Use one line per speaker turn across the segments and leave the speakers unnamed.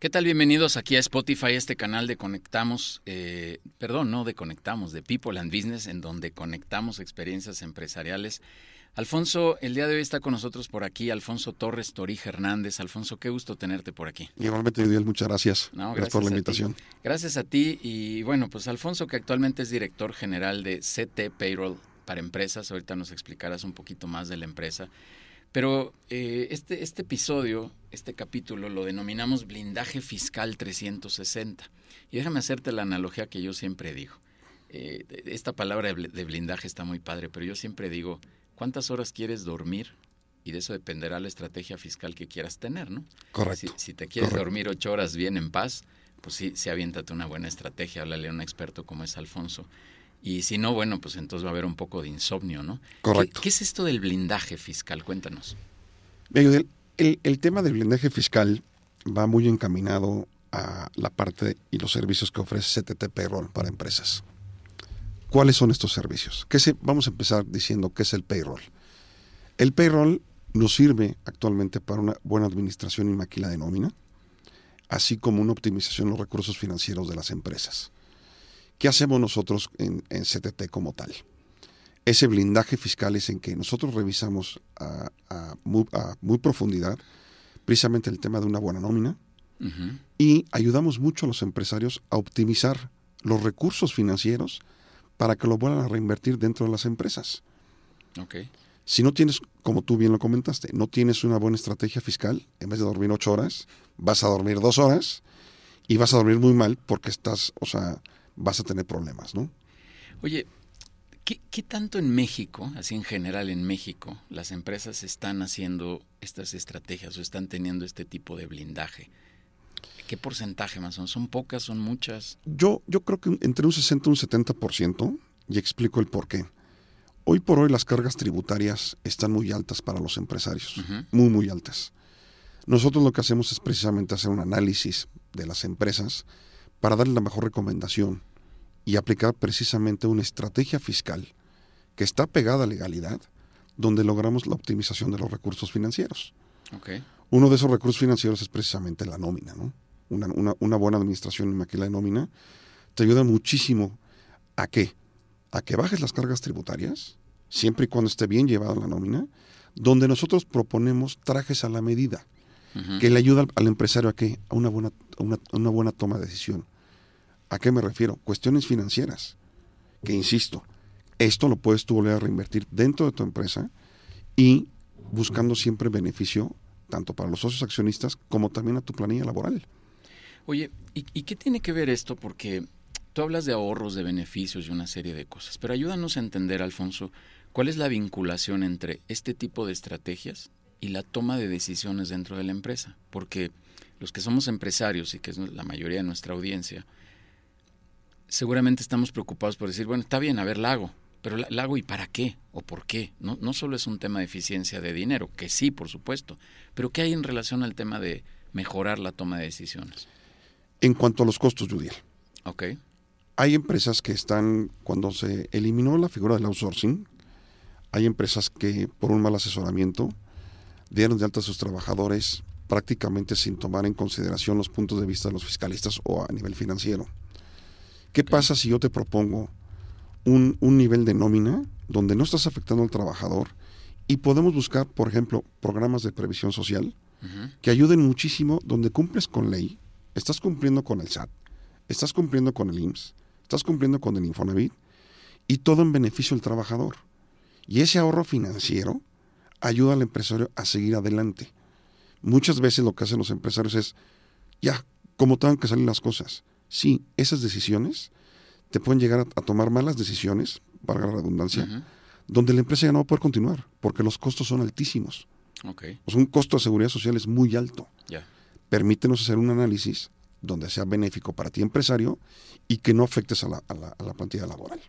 ¿Qué tal? Bienvenidos aquí a Spotify, este canal de Conectamos, eh, perdón, no de Conectamos, de People and Business, en donde conectamos experiencias empresariales. Alfonso, el día de hoy está con nosotros por aquí Alfonso Torres Torija Hernández. Alfonso, qué gusto tenerte por aquí.
Igualmente, Dios, muchas gracias. gracias, por la invitación.
Gracias a ti. Y bueno, pues Alfonso, que actualmente es director general de CT Payroll para empresas, ahorita nos explicarás un poquito más de la empresa. Pero eh, este, este episodio, este capítulo, lo denominamos blindaje fiscal 360. Y déjame hacerte la analogía que yo siempre digo. Eh, esta palabra de blindaje está muy padre, pero yo siempre digo, ¿cuántas horas quieres dormir? Y de eso dependerá la estrategia fiscal que quieras tener, ¿no?
Correcto.
Si, te quieres dormir ocho horas bien en paz, pues sí, sí aviéntate una buena estrategia, háblale a un experto como es Alfonso. Y si no, bueno, pues entonces va a haber un poco de insomnio, ¿no?
Correcto.
¿Qué, es esto del blindaje fiscal? Cuéntanos.
El, el, tema del blindaje fiscal va muy encaminado a la parte y los servicios que ofrece CTT Payroll para empresas. ¿Cuáles son estos servicios? ¿Qué se, vamos a empezar diciendo qué es el payroll. El payroll nos sirve actualmente para una buena administración y maquila de nómina, así como una optimización de los recursos financieros de las empresas. ¿Qué hacemos nosotros en, CTT como tal? Ese blindaje fiscal es en que nosotros revisamos a, muy, profundidad precisamente el tema de una buena nómina y ayudamos mucho a los empresarios a optimizar los recursos financieros para que lo vuelvan a reinvertir dentro de las empresas. Si no tienes, como tú bien lo comentaste, no tienes una buena estrategia fiscal, en vez de dormir ocho horas, vas a dormir dos horas y vas a dormir muy mal porque estás, o sea, vas a tener problemas, ¿no?
Oye, ¿qué, tanto en México, así en general en México, las empresas están haciendo estas estrategias o están teniendo este tipo de blindaje? ¿Qué porcentaje más son? ¿Son pocas? ¿Son muchas?
Yo, yo creo que entre un 60 y un 70%, y explico el por qué. Hoy por hoy las cargas tributarias están muy altas para los empresarios, muy, muy altas. Nosotros lo que hacemos es precisamente hacer un análisis de las empresas para darle la mejor recomendación y aplicar precisamente una estrategia fiscal que está pegada a legalidad, donde logramos la optimización de los recursos financieros. Uno de esos recursos financieros es precisamente la nómina, ¿no? Una, buena administración y maquila de nómina te ayuda muchísimo a qué? A que bajes las cargas tributarias, siempre y cuando esté bien llevada la nómina, donde nosotros proponemos trajes a la medida, que le ayuda al, empresario a qué? A una buena, una buena toma de decisión. ¿A qué me refiero? Cuestiones financieras. Que insisto, esto lo puedes tú volver a reinvertir dentro de tu empresa y buscando siempre beneficio tanto para los socios accionistas como también a tu planilla laboral.
Oye, ¿y, qué tiene que ver esto? Porque tú hablas de ahorros, de beneficios y una serie de cosas, pero ayúdanos a entender, Alfonso, cuál es la vinculación entre este tipo de estrategias y la toma de decisiones dentro de la empresa. Porque los que somos empresarios y que es la mayoría de nuestra audiencia, seguramente estamos preocupados por decir, bueno, está bien, a ver, la hago, pero la, hago y para qué o por qué. No, no solo es un tema de eficiencia de dinero, que sí, por supuesto, pero ¿qué hay en relación al tema de mejorar la toma de decisiones?
En cuanto a los costos, Judiel.
Ok.
Hay empresas que están, cuando se eliminó la figura del outsourcing, hay empresas que por un mal asesoramiento dieron de alta a sus trabajadores prácticamente sin tomar en consideración los puntos de vista de los fiscalistas o a nivel financiero. ¿Qué pasa si yo te propongo un, nivel de nómina donde no estás afectando al trabajador y podemos buscar, por ejemplo, programas de previsión social que ayuden muchísimo donde cumples con ley, estás cumpliendo con el SAT, estás cumpliendo con el IMSS, estás cumpliendo con el Infonavit y todo en beneficio del trabajador. Y ese ahorro financiero ayuda al empresario a seguir adelante. Muchas veces lo que hacen los empresarios es, ya, como tengan que salir las cosas. Sí, esas decisiones te pueden llegar a, tomar malas decisiones, valga la redundancia, donde la empresa ya no va a poder continuar, porque los costos son altísimos.
Okay.
un costo de seguridad social es muy alto. Permítenos hacer un análisis donde sea benéfico para ti empresario y que no afectes a la, a la, plantilla laboral.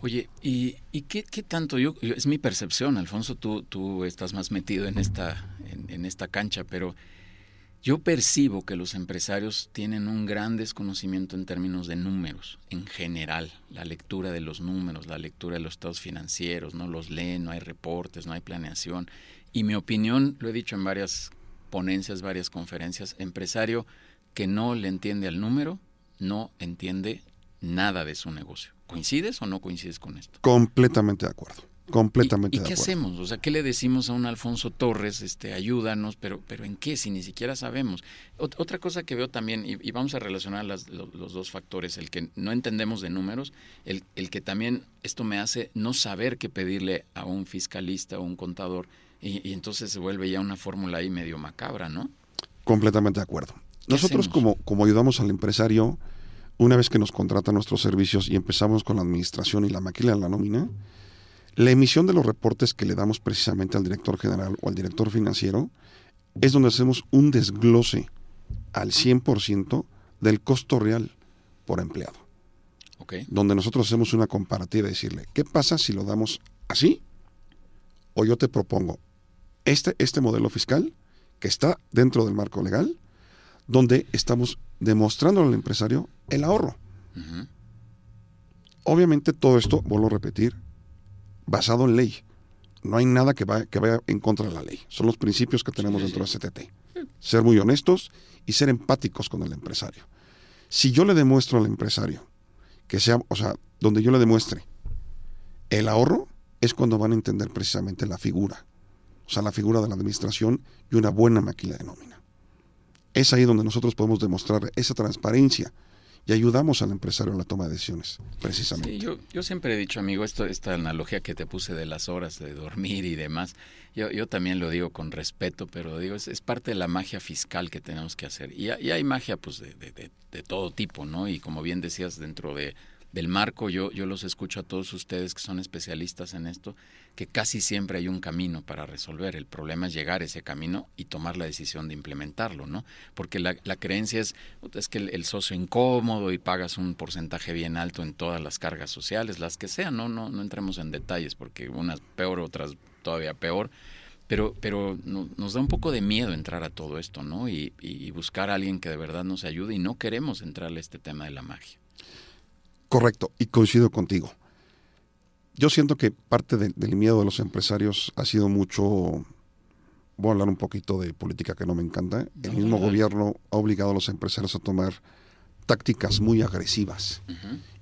Oye, ¿y, y qué, qué, tanto? Yo, es mi percepción, Alfonso, tú, tú estás más metido en esta, en esta cancha, pero yo percibo que los empresarios tienen un gran desconocimiento en términos de números, en general, la lectura de los números, la lectura de los estados financieros, no los leen, no hay reportes, no hay planeación. Y mi opinión, lo he dicho en varias ponencias, varias conferencias, empresario que no le entiende al número, no entiende nada de su negocio. ¿Coincides o no coincides con esto?
Completamente de acuerdo. Completamente.
¿Y, qué hacemos? O sea, ¿qué le decimos a un Alfonso Torres? Este, ayúdanos, pero, pero ¿en qué? Si ni siquiera sabemos. otra cosa que veo también, y, vamos a relacionar los, dos factores, el que no entendemos de números, el, el, que también esto me hace no saber qué pedirle a un fiscalista o un contador, y, entonces se vuelve ya una fórmula ahí medio macabra, ¿no?
Completamente de acuerdo. Nosotros como, como ayudamos al empresario, una vez que nos contrata nuestros servicios y empezamos con la administración y la maquila de la nómina, la emisión de los reportes que le damos precisamente al director general o al director financiero es donde hacemos un desglose al 100% del costo real por empleado. Donde nosotros hacemos una comparativa y decirle, ¿qué pasa si lo damos así? O yo te propongo este, este modelo fiscal que está dentro del marco legal, donde estamos demostrando al empresario el ahorro. Obviamente todo esto, vuelvo a repetir, basado en ley. No hay nada que, vaya, que vaya en contra de la ley. Son los principios que tenemos dentro de CTT. Ser muy honestos y ser empáticos con el empresario. Si yo le demuestro al empresario que sea, o sea, donde yo le demuestre el ahorro, es cuando van a entender precisamente la figura. O sea, la figura de la administración y una buena maquila de nómina. Es ahí donde nosotros podemos demostrar esa transparencia y ayudamos al empresario en la toma de decisiones, precisamente.
Yo, yo siempre he dicho, amigo, esto, esta analogía que te puse de las horas de dormir y demás, yo, yo también lo digo con respeto, pero digo, es, es parte de la magia fiscal que tenemos que hacer. Y, y hay magia pues de, de, de, todo tipo, ¿no? Y como bien decías, dentro de del marco, yo, yo los escucho a todos ustedes que son especialistas en esto, que casi siempre hay un camino para resolver. El problema es llegar a ese camino y tomar la decisión de implementarlo, ¿no? Porque la, la creencia es, es que el, socio incómodo y pagas un porcentaje bien alto en todas las cargas sociales, las que sean, no, no, no entremos en detalles, porque unas peor, otras todavía peor. Pero, pero nos da un poco de miedo entrar a todo esto, ¿no? Y, y buscar a alguien que de verdad nos ayude y no queremos entrar a este tema de la magia.
Correcto, y coincido contigo. Yo siento que parte del miedo de los empresarios ha sido mucho, voy a hablar un poquito de política que no me encanta, el mismo gobierno ha obligado a los empresarios a tomar tácticas muy agresivas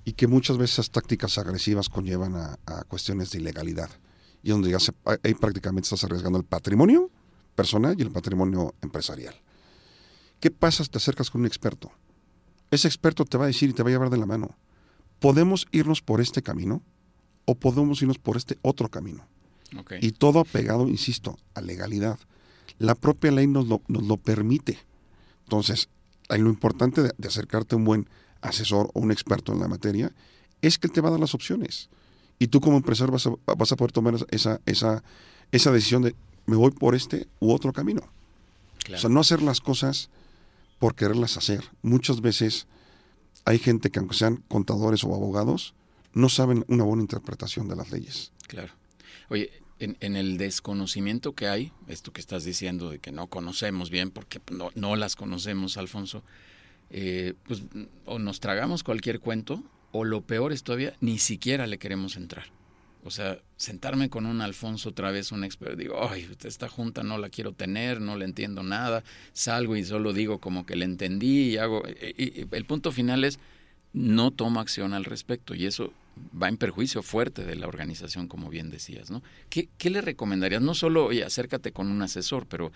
y que muchas veces esas tácticas agresivas conllevan a, cuestiones de ilegalidad y donde ya se, ahí prácticamente estás arriesgando el patrimonio personal y el patrimonio empresarial. ¿Qué pasa si te acercas con un experto? Ese experto te va a decir y te va a llevar de la mano podemos irnos por este camino o podemos irnos por este otro camino. Y todo apegado, insisto, a legalidad. La propia ley nos lo, nos lo permite. Entonces, lo importante de, acercarte a un buen asesor o un experto en la materia es que te va a dar las opciones. Y tú como empresario vas a, vas a poder tomar esa, esa, esa decisión de me voy por este u otro camino. O sea, no hacer las cosas por quererlas hacer. Muchas veces hay gente que aunque sean contadores o abogados, no saben una buena interpretación de las leyes.
Claro. Oye, en, el desconocimiento que hay, esto que estás diciendo de que no conocemos bien, porque no, no las conocemos, Alfonso, eh, pues o nos tragamos cualquier cuento, o lo peor es todavía, ni siquiera le queremos entrar. O sea, sentarme con un Alfonso otra vez, un experto, digo, ay, esta junta no la quiero tener, no le entiendo nada, salgo y solo digo como que le entendí y hago... Y, el punto final es, no tomo acción al respecto y eso va en perjuicio fuerte de la organización, como bien decías, ¿no? ¿Qué, le recomendarías? No solo, oye, acércate con un asesor, pero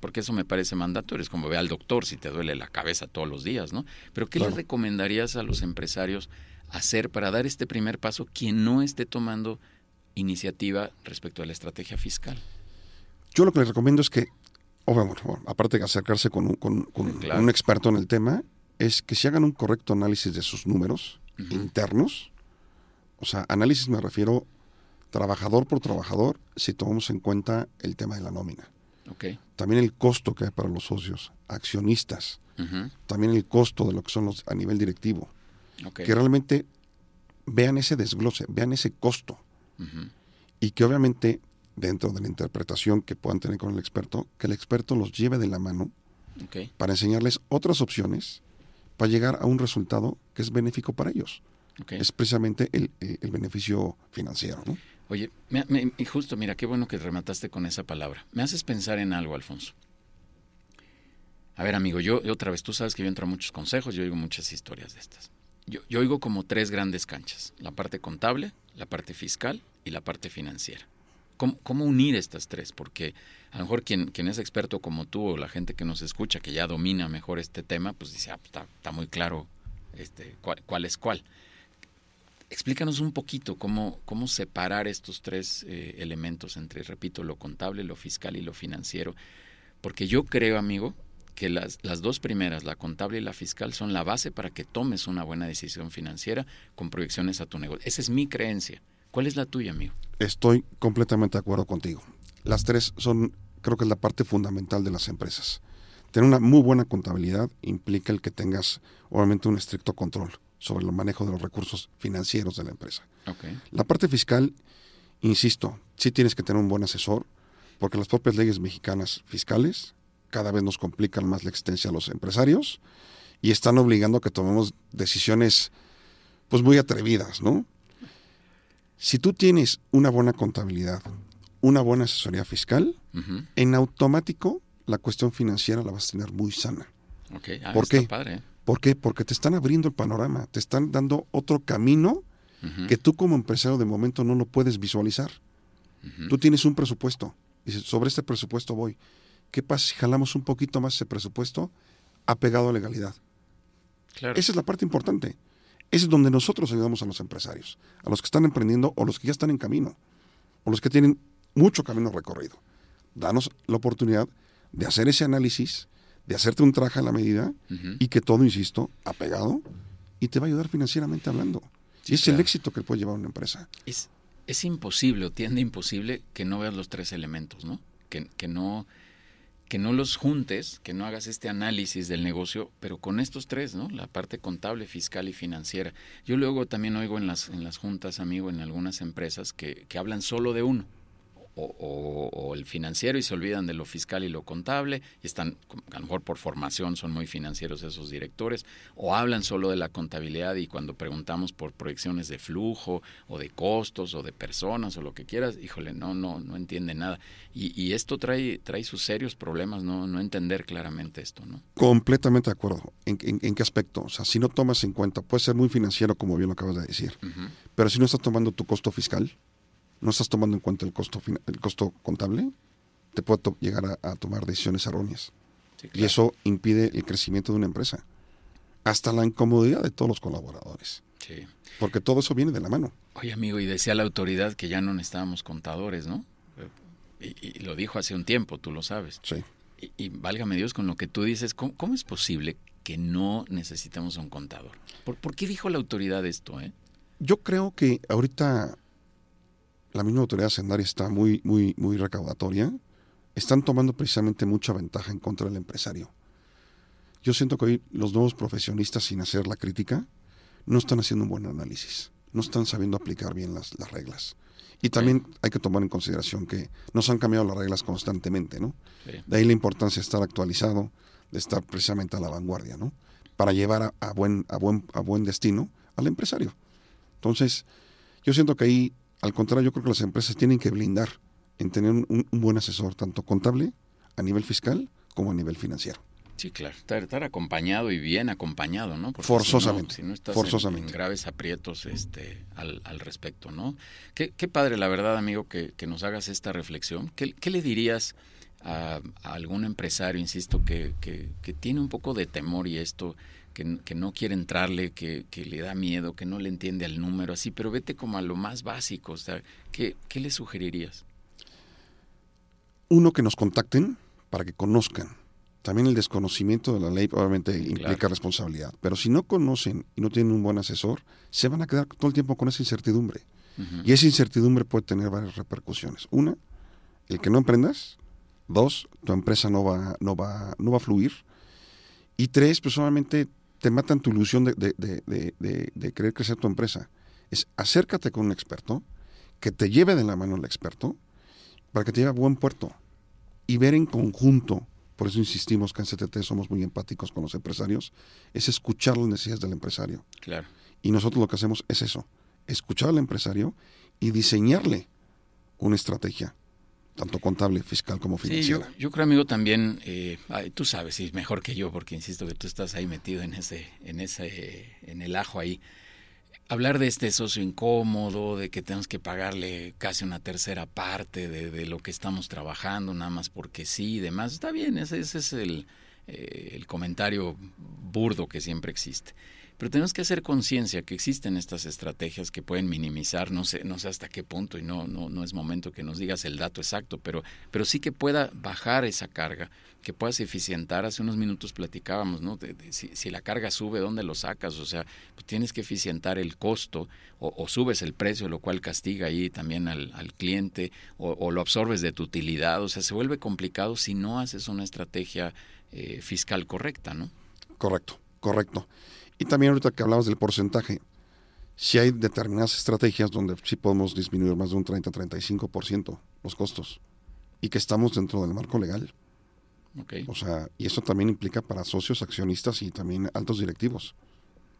porque eso me parece mandatorio, es como ve al doctor si te duele la cabeza todos los días, ¿no? Pero ¿qué le recomendarías a los empresarios hacer para dar este primer paso quien no esté tomando iniciativa respecto a la estrategia fiscal?
Yo lo que les recomiendo es que, bueno, aparte de acercarse con, un, experto en el tema, es que se hagan un correcto análisis de sus números internos. O sea, análisis me refiero trabajador por trabajador si tomamos en cuenta el tema de la nómina. también el costo que hay para los socios, accionistas, también el costo de lo que son los a nivel directivo. Que realmente vean ese desglose, vean ese costo. Y que obviamente dentro de la interpretación que puedan tener con el experto, que el experto los lleve de la mano para enseñarles otras opciones para llegar a un resultado que es benéfico para ellos. Es precisamente el, beneficio financiero. ¿no?
Oye, y justo, mira, qué bueno que remataste con esa palabra. Me haces pensar en algo, Alfonso. A ver, amigo, yo otra vez, tú sabes que yo entro a muchos consejos, yo oigo muchas historias de estas. Yo, oigo como tres grandes canchas, la parte contable, la parte fiscal y la parte financiera. ¿Cómo, unir estas tres? Porque a lo mejor quien, quien es experto como tú o la gente que nos escucha, que ya domina mejor este tema, pues dice, ah, está, muy claro este, cuál, es cuál. Explícanos un poquito cómo, cómo separar estos tres eh, elementos entre, repito, lo contable, lo fiscal y lo financiero. Porque yo creo, amigo, que las, las dos primeras, la contable y la fiscal, son la base para que tomes una buena decisión financiera con proyecciones a tu negocio. Esa es mi creencia. ¿Cuál es la tuya, amigo?
Estoy completamente de acuerdo contigo. Las tres son, creo que es la parte fundamental de las empresas. Tener una muy buena contabilidad implica el que tengas, obviamente, un estricto control sobre el manejo de los recursos financieros de la empresa. La parte fiscal, insisto, sí tienes que tener un buen asesor, porque las propias leyes mexicanas fiscales cada vez nos complican más la existencia a los empresarios y están obligando a que tomemos decisiones pues muy atrevidas, ¿no? Si tú tienes una buena contabilidad, una buena asesoría fiscal, en automático la cuestión financiera la vas a tener muy sana.
Ah, ¿Por qué? Padre.
¿Por qué? Porque te están abriendo el panorama, te están dando otro camino que tú como empresario de momento no lo puedes visualizar. Tú tienes un presupuesto, dices, sobre este presupuesto voy. ¿Qué pasa si jalamos un poquito más ese presupuesto apegado a legalidad? Esa es la parte importante. Esa es donde nosotros ayudamos a los empresarios, a los que están emprendiendo o los que ya están en camino, o los que tienen mucho camino recorrido. Danos la oportunidad de hacer ese análisis, de hacerte un traje a la medida y que todo, insisto, apegado y te va a ayudar financieramente hablando. y es el éxito que puede llevar una empresa.
Es, es imposible o tiende imposible que no veas los tres elementos, ¿no? Que, que no que no los juntes, que no hagas este análisis del negocio, pero con estos tres, ¿no? La parte contable, fiscal y financiera. Yo luego también oigo en las, en las juntas, amigo, en algunas empresas que, que hablan solo de uno o, el financiero y se olvidan de lo fiscal y lo contable y están, a lo mejor por formación son muy financieros esos directores, o hablan solo de la contabilidad y cuando preguntamos por proyecciones de flujo o de costos o de personas o lo que quieras, híjole, no, no, no entiende nada. Y, esto trae, trae sus serios problemas, no, no entender claramente esto, ¿no?
Completamente de acuerdo. ¿En, qué aspecto? O sea, si no tomas en cuenta, puede ser muy financiero, como bien lo acabas de decir, pero si no estás tomando tu costo fiscal, no estás tomando en cuenta el costo, el costo contable, te puede llegar a, tomar decisiones erróneas. Y eso impide el crecimiento de una empresa. Hasta la incomodidad de todos los colaboradores. Sí. Porque todo eso viene de la mano.
Oye, amigo, y decía la autoridad que ya no necesitábamos contadores, ¿no? Y, lo dijo hace un tiempo, tú lo sabes.
Sí.
Y, válgame Dios con lo que tú dices, ¿cómo, es posible que no necesitemos un contador? ¿Por, ¿Por, qué dijo la autoridad esto? Eh?
Yo creo que ahorita la misma autoridad hacendaria está muy, muy, muy recaudatoria, están tomando precisamente mucha ventaja en contra del empresario. Yo siento que hoy los nuevos profesionistas, sin hacer la crítica, no están haciendo un buen análisis, no están sabiendo aplicar bien las, reglas. Y también hay que tomar en consideración que nos han cambiado las reglas constantemente, ¿no? De ahí la importancia de estar actualizado, de estar precisamente a la vanguardia, ¿no? Para llevar a, buen, a, buen, a buen destino al empresario. Entonces, yo siento que ahí al contrario, yo creo que las empresas tienen que blindar en tener un, buen asesor, tanto contable a nivel fiscal como a nivel financiero.
Sí, claro, estar, acompañado y bien acompañado, ¿no?
forzosamente.
Si no, estás En, graves aprietos este, al, respecto, ¿no? Qué, padre, la verdad, amigo, que, nos hagas esta reflexión. ¿Qué, le dirías a, algún empresario, insisto, que, que, tiene un poco de temor y esto, que, no quiere entrarle, que, le da miedo, que no le entiende al número, así, pero vete como a lo más básico, o sea, ¿qué, le sugerirías?
Uno, que nos contacten para que conozcan. También el desconocimiento de la ley obviamente implica responsabilidad, pero si no conocen y no tienen un buen asesor, se van a quedar todo el tiempo con esa incertidumbre. Y esa incertidumbre puede tener varias repercusiones. Una, el que no emprendas, Dos, tu empresa no va, no va, no va a fluir. Y tres, pues solamente te matan tu ilusión de, de, querer crecer tu empresa. Es acércate con un experto, que te lleve de la mano el experto, para que te lleve a buen puerto. Y ver en conjunto, por eso insistimos que en CTT somos muy empáticos con los empresarios, es escuchar las necesidades del empresario.
Claro.
Y nosotros lo que hacemos es eso, escuchar al empresario y diseñarle una estrategia tanto contable, fiscal como financiera.
Sí, yo, creo, amigo, también, eh, tú sabes, y mejor que yo, porque insisto que tú estás ahí metido en ese, en ese, en el ajo ahí. Hablar de este socio incómodo, de que tenemos que pagarle casi una tercera parte de, lo que estamos trabajando, nada más porque sí y demás, está bien, ese, ese es el, eh, el comentario burdo que siempre existe. Pero tenemos que hacer conciencia que existen estas estrategias que pueden minimizar, no sé, no sé hasta qué punto, y no, no, no es momento que nos digas el dato exacto, pero, pero sí que pueda bajar esa carga, que puedas eficientar. Hace unos minutos platicábamos, ¿no? si, la carga sube, ¿dónde lo sacas? O sea, pues tienes que eficientar el costo o, subes el precio, lo cual castiga ahí también al, al cliente, o, o, lo absorbes de tu utilidad. O sea, se vuelve complicado si no haces una estrategia eh, fiscal correcta, ¿no?
Correcto, correcto. Y también ahorita que hablabas del porcentaje, si hay determinadas estrategias donde sí podemos disminuir más de un 30-35% los costos y que estamos dentro del marco legal.
Okay.
O sea, y eso también implica para socios, accionistas y también altos directivos.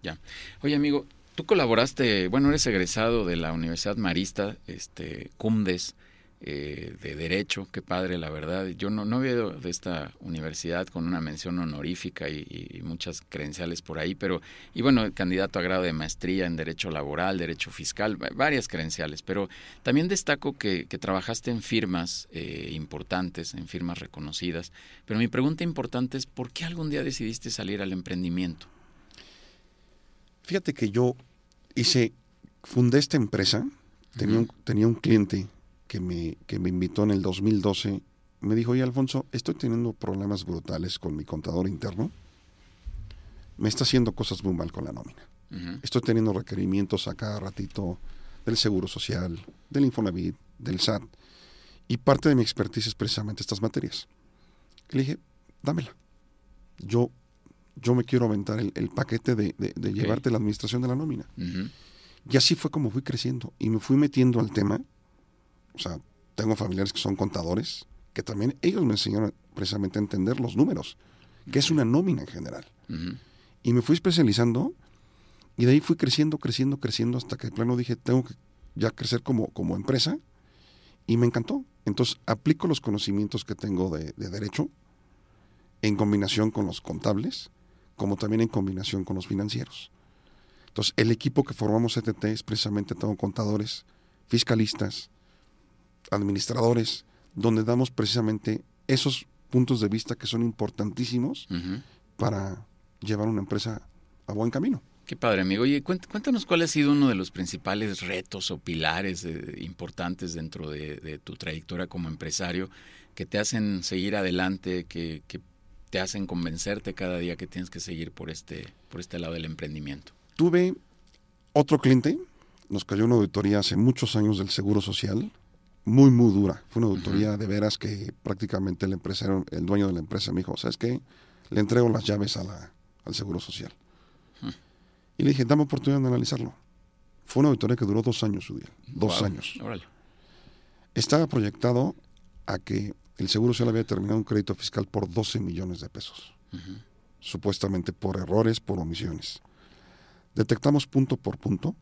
Ya. Oye, amigo, tú colaboraste, bueno, eres egresado de la Universidad Marista, este, CUMDES, eh, de Derecho, qué padre, la verdad. Yo no, no veo de esta universidad con una mención honorífica y, muchas credenciales por ahí, pero, y bueno, candidato a grado de maestría en Derecho Laboral, Derecho Fiscal, varias credenciales, pero también destaco que, trabajaste en firmas eh, importantes, en firmas reconocidas, pero mi pregunta importante es, ¿por qué algún día decidiste salir al emprendimiento?
Fíjate que yo hice, fundé esta empresa, tenía, un, tenía un cliente que me, que me invitó en el 2012, me dijo, oye Alfonso, estoy teniendo problemas brutales con mi contador interno. Me está haciendo cosas muy mal con la nómina. Estoy teniendo requerimientos a cada ratito del Seguro Social, del Infonavit, del SAT. Y parte de mi expertise es precisamente estas materias. Le dije, dámela. Yo, yo me quiero aventar el, paquete de, llevarte la administración de la nómina. Y así fue como fui creciendo. Y me fui metiendo al tema o sea, tengo familiares que son contadores, que también ellos me enseñaron precisamente a entender los números, que es una nómina en general. Y me fui especializando y de ahí fui creciendo, creciendo, creciendo hasta que de plano dije, tengo que ya crecer como, como empresa y me encantó. Entonces aplico los conocimientos que tengo de, de derecho en combinación con los contables, como también en combinación con los financieros. Entonces, el equipo que formamos ETT es precisamente tengo contadores, fiscalistas, administradores, donde damos precisamente esos puntos de vista que son importantísimos para llevar una empresa a buen camino.
Qué padre, amigo. Oye, cuéntanos cuál ha sido uno de los principales retos o pilares importantes dentro de, tu trayectoria como empresario que te hacen seguir adelante, que, que, te hacen convencerte cada día que tienes que seguir por este, por este lado del emprendimiento.
Tuve otro cliente, nos cayó una auditoría hace muchos años del Seguro Social, muy, muy dura. Fue una auditoría de veras que prácticamente el empresario, el dueño de la empresa me dijo, ¿sabes qué? Le entrego las llaves a la, al Seguro Social. Y le dije, dame oportunidad de analizarlo. Fue una auditoría que duró dos años, su día. Dos años. Estaba proyectado a que el Seguro Social había determinado un crédito fiscal por 12 millones de pesos. Supuestamente por errores, por omisiones. Detectamos punto por punto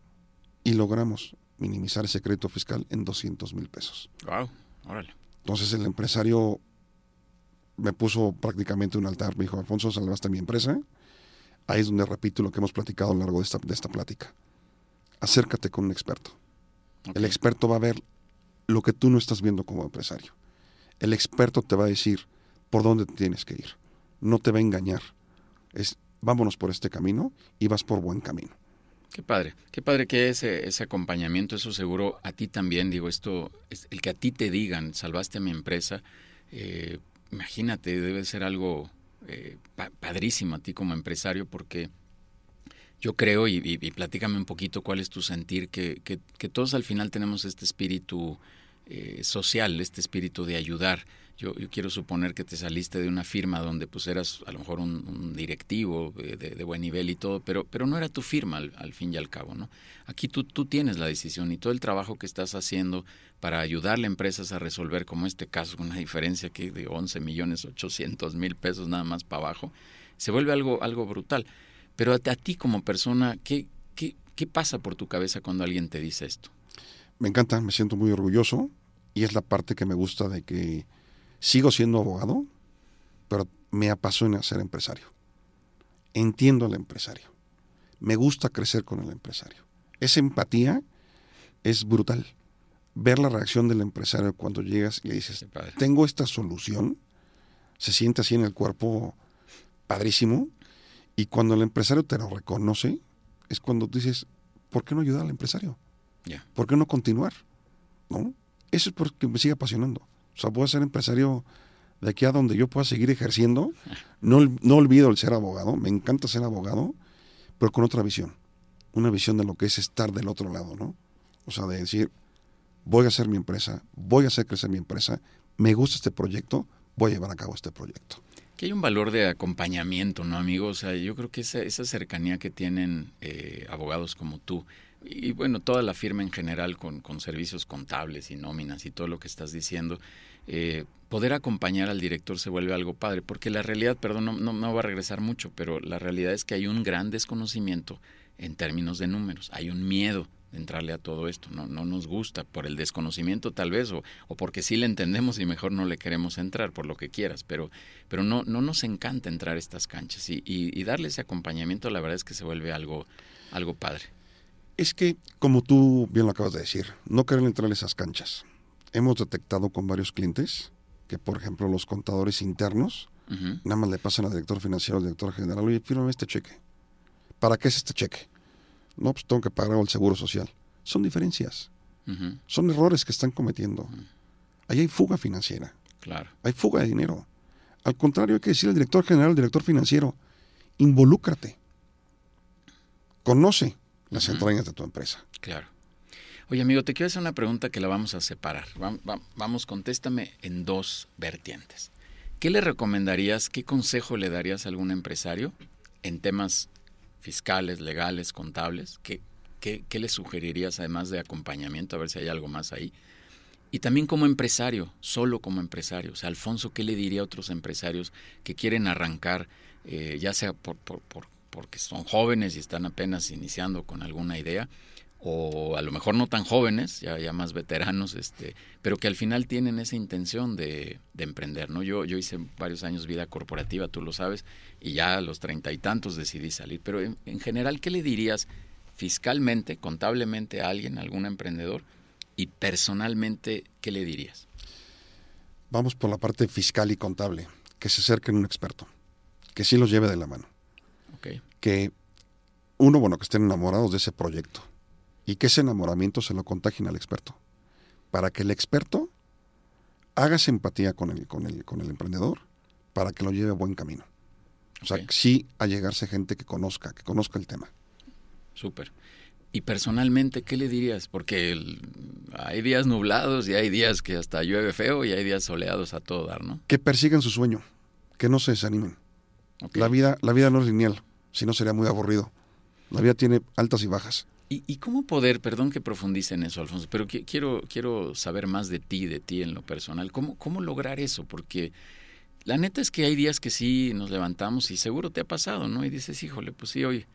y logramos minimizar ese crédito fiscal en 200 mil pesos.
Wow, órale.
Entonces el empresario me puso prácticamente un altar, me dijo, Alfonso, salvaste mi empresa. Ahí es donde repito lo que hemos platicado a lo largo de esta, de esta plática. Acércate con un experto. El experto va a ver lo que tú no estás viendo como empresario. El experto te va a decir por dónde tienes que ir. No te va a engañar. Es vámonos por este camino y vas por buen camino.
Qué padre, qué padre que ese, ese acompañamiento, eso seguro a ti también, digo, esto, es el que a ti te digan, salvaste a mi empresa, eh, imagínate, debe ser algo eh, padrísimo a ti como empresario porque yo creo, y, platícame un poquito cuál es tu sentir, que, que, todos al final tenemos este espíritu eh, social, este espíritu de ayudar. Yo, quiero suponer que te saliste de una firma donde pues eras a lo mejor un, directivo de, buen nivel y todo, pero, pero no era tu firma al, fin y al cabo, ¿no? Aquí tú, tú tienes la decisión y todo el trabajo que estás haciendo para ayudarle a empresas a resolver, como este caso, una diferencia que de 11 millones 800 mil pesos nada más para abajo, se vuelve algo, algo brutal. Pero a, a ti como persona, ¿qué, qué, ¿qué pasa por tu cabeza cuando alguien te dice esto?
Me encanta, me siento muy orgulloso y es la parte que me gusta de que Sigo siendo abogado, pero me apasiona ser empresario. Entiendo al empresario. Me gusta crecer con el empresario. Esa empatía es brutal. Ver la reacción del empresario cuando llegas y le dices, tengo esta solución, se siente así en el cuerpo padrísimo. Y cuando el empresario te lo reconoce, es cuando dices, ¿por qué no ayudar al empresario? ¿Por qué no continuar? ¿No? Eso es porque me sigue apasionando. O sea, puedo ser empresario de aquí a donde yo pueda seguir ejerciendo. No, no olvido el ser abogado, me encanta ser abogado, pero con otra visión. Una visión de lo que es estar del otro lado, ¿no? O sea, de decir, voy a hacer mi empresa, voy a hacer crecer mi empresa, me gusta este proyecto, voy a llevar a cabo este proyecto.
Que hay un valor de acompañamiento, ¿no, amigo? O sea, yo creo que esa, esa cercanía que tienen eh, abogados como tú, y bueno, toda la firma en general con, con, servicios contables y nóminas y todo lo que estás diciendo, eh, poder acompañar al director se vuelve algo padre, porque la realidad, perdón, no, va a regresar mucho, pero la realidad es que hay un gran desconocimiento en términos de números, hay un miedo de entrarle a todo esto, no, no nos gusta por el desconocimiento tal vez, o, o porque sí le entendemos y mejor no le queremos entrar, por lo que quieras, pero, pero no, no nos encanta entrar a estas canchas y, y, y darle ese acompañamiento, la verdad es que se vuelve algo, algo padre.
Es que, como tú bien lo acabas de decir, no quieren entrar a esas canchas. Hemos detectado con varios clientes que, por ejemplo, los contadores internos nada más le pasan al director financiero, al director general, oye, fírmame este cheque. ¿Para qué es este cheque? No, pues tengo que pagar el seguro social. Son diferencias. Son errores que están cometiendo. Ahí hay fuga financiera.
Claro.
Hay fuga de dinero. Al contrario, hay que decir al director general, al director financiero, involúcrate. Conoce las entrañas de tu empresa.
Claro. Oye, amigo, te quiero hacer una pregunta que la vamos a separar. Vamos, contéstame en dos vertientes. ¿Qué le recomendarías, qué consejo le darías a algún empresario en temas fiscales, legales, contables? ¿Qué, qué, le sugerirías además de acompañamiento? A ver si hay algo más ahí. Y también como empresario, solo como empresario. O sea, Alfonso, ¿qué le diría a otros empresarios que quieren arrancar, eh, ya sea por, por, por, porque son jóvenes y están apenas iniciando con alguna idea, o a lo mejor no tan jóvenes, ya, más veteranos, este, pero que al final tienen esa intención de, emprender, ¿no? Yo, yo hice varios años vida corporativa, tú lo sabes, y ya a los treinta y tantos decidí salir, pero en, en, general, ¿qué le dirías fiscalmente, contablemente a alguien, a algún emprendedor, y personalmente, qué le dirías?
Vamos por la parte fiscal y contable, que se acerquen a un experto, que sí los lleve de la mano que uno, bueno, que estén enamorados de ese proyecto y que ese enamoramiento se lo contagien al experto. Para que el experto haga esa empatía con el, con el, con el emprendedor para que lo lleve a buen camino. O sea, sí a llegarse gente que conozca, que conozca el tema.
Súper. Y personalmente, ¿qué le dirías? Porque hay días nublados y hay días que hasta llueve feo y hay días soleados a todo dar, ¿no?
Que persigan su sueño, que no se desanimen. La, vida, la vida no es lineal, si no sería muy aburrido. La vida tiene altas y bajas.
¿Y, cómo poder, perdón que profundice en eso, Alfonso, pero quiero, quiero saber más de ti, de ti en lo personal. ¿Cómo, ¿Cómo lograr eso? Porque la neta es que hay días que sí nos levantamos y seguro te ha pasado, ¿no? Y dices, híjole, pues sí, hoy,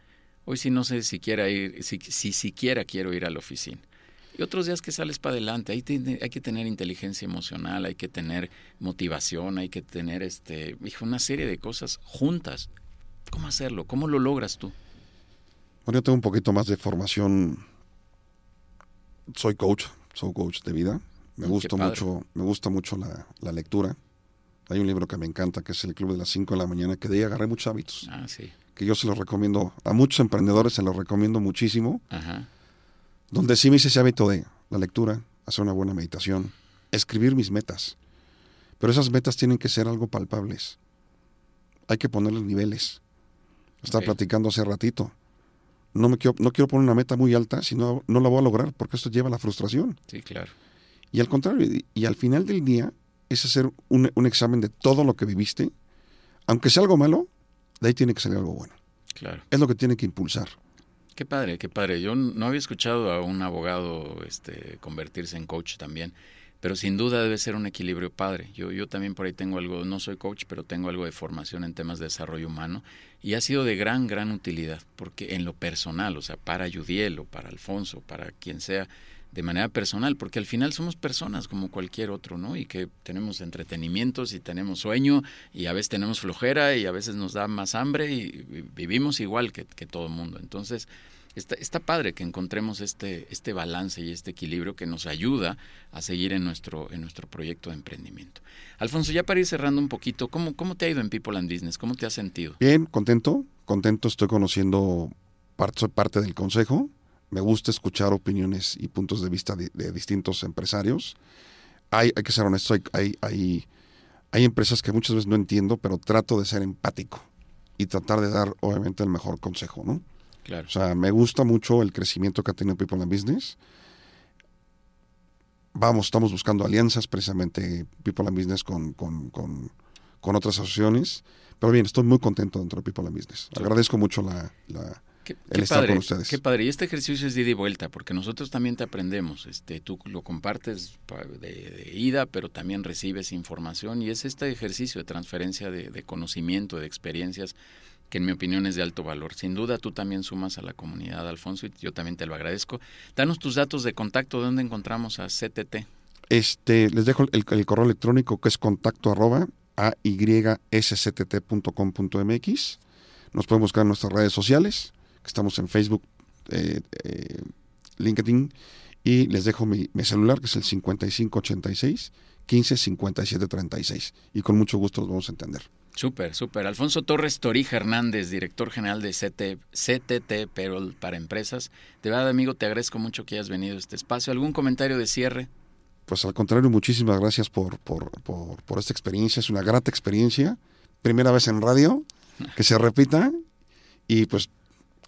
hoy sí no sé si, ir, si, si siquiera quiero ir a la oficina. Y otros días que sales para adelante, hay, hay que tener inteligencia emocional, hay que tener motivación, hay que tener este, una serie de cosas juntas. ¿Cómo hacerlo? ¿Cómo lo logras tú?
Bueno, yo tengo un poquito más de formación. Soy coach, soy coach de vida. Me mm, gusta mucho, me gusta mucho la, lectura. Hay un libro que me encanta, que es El Club de las 5 de la mañana, que de ahí agarré muchos hábitos.
Ah, sí.
Que yo se los recomiendo, a muchos emprendedores se los recomiendo muchísimo. Ajá donde sí me hice ese hábito de la lectura, hacer una buena meditación, escribir mis metas. Pero esas metas tienen que ser algo palpables. Hay que ponerles niveles. Estaba platicando hace ratito. No, me quiero, no quiero poner una meta muy alta, si no, no la voy a lograr, porque esto lleva a la frustración.
Sí, claro.
Y al contrario, y, al final del día es hacer un, un, examen de todo lo que viviste, aunque sea algo malo, de ahí tiene que salir algo bueno.
Claro.
Es lo que tiene que impulsar.
Qué padre, qué padre. Yo no había escuchado a un abogado este, convertirse en coach también, pero sin duda debe ser un equilibrio padre. Yo, yo también por ahí tengo algo, no soy coach, pero tengo algo de formación en temas de desarrollo humano y ha sido de gran, gran utilidad, porque en lo personal, o sea, para Yudiel o para Alfonso, para quien sea, de manera personal, porque al final somos personas como cualquier otro, ¿no? Y que tenemos entretenimientos y tenemos sueño y a veces tenemos flojera y a veces nos da más hambre y, vivimos igual que, todo el mundo. Entonces, está, está padre que encontremos este, este balance y este equilibrio que nos ayuda a seguir en nuestro, en nuestro proyecto de emprendimiento. Alfonso, ya para ir cerrando un poquito, ¿cómo, ¿cómo te ha ido en People and Business? ¿Cómo te has sentido?
Bien, contento, contento, estoy conociendo parte, parte del consejo me gusta escuchar opiniones y puntos de vista de, distintos empresarios. Hay, hay, que ser honesto, hay, hay, hay, empresas que muchas veces no entiendo, pero trato de ser empático y tratar de dar, obviamente, el mejor consejo, ¿no?
Claro.
O sea, me gusta mucho el crecimiento que ha tenido People in Business. Vamos, estamos buscando alianzas, precisamente People in Business con, con, con, con otras asociaciones. Pero bien, estoy muy contento dentro de People in Business. Agradezco mucho la, la
Qué, padre, Qué padre. Y este ejercicio es de ida y vuelta, porque nosotros también te aprendemos. Este, tú lo compartes de, ida, pero también recibes información. Y es este ejercicio de transferencia de, conocimiento, de experiencias, que en mi opinión es de alto valor. Sin duda tú también sumas a la comunidad, Alfonso, y yo también te lo agradezco. Danos tus datos de contacto, ¿dónde encontramos a CTT?
Este, les dejo el, correo electrónico que es contacto arroba mx Nos pueden buscar en nuestras redes sociales estamos en Facebook, eh, eh, LinkedIn, y les dejo mi, celular, que es el 5586 155736 Y con mucho gusto los vamos a entender.
Súper, súper. Alfonso Torres Torija Hernández, director general de CT, CTT Payroll para Empresas. De verdad, amigo, te agradezco mucho que hayas venido a este espacio. ¿Algún comentario de cierre?
Pues al contrario, muchísimas gracias por, por, por, por esta experiencia. Es una grata experiencia. Primera vez en radio, que se repita. Y pues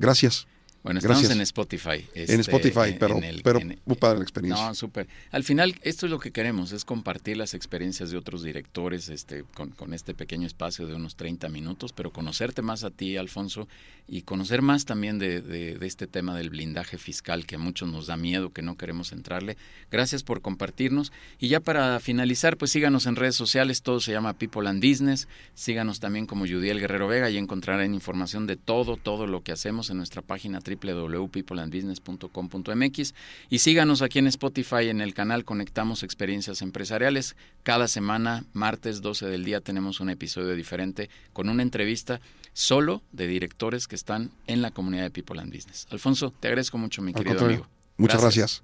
Gracias.
Bueno, estamos en Spotify.
en este, Spotify, pero, pero muy padre la experiencia.
No, súper. Al final, esto es lo que queremos, es compartir las experiencias de otros directores este, con, este pequeño espacio de unos 30 minutos, pero conocerte más a ti, Alfonso, y conocer más también de, de, este tema del blindaje fiscal que a muchos nos da miedo, que no queremos entrarle. Gracias por compartirnos. Y ya para finalizar, pues síganos en redes sociales, todo se llama People and Business. Síganos también como Judiel Guerrero Vega y encontrarán información de todo, todo lo que hacemos en nuestra página www.peopleandbusiness.com.mx y síganos aquí en Spotify en el canal Conectamos Experiencias Empresariales. Cada semana, martes 12 del día, tenemos un episodio diferente con una entrevista solo de directores que están en la comunidad de People and Business. Alfonso, te agradezco mucho, mi querido amigo.
Muchas gracias.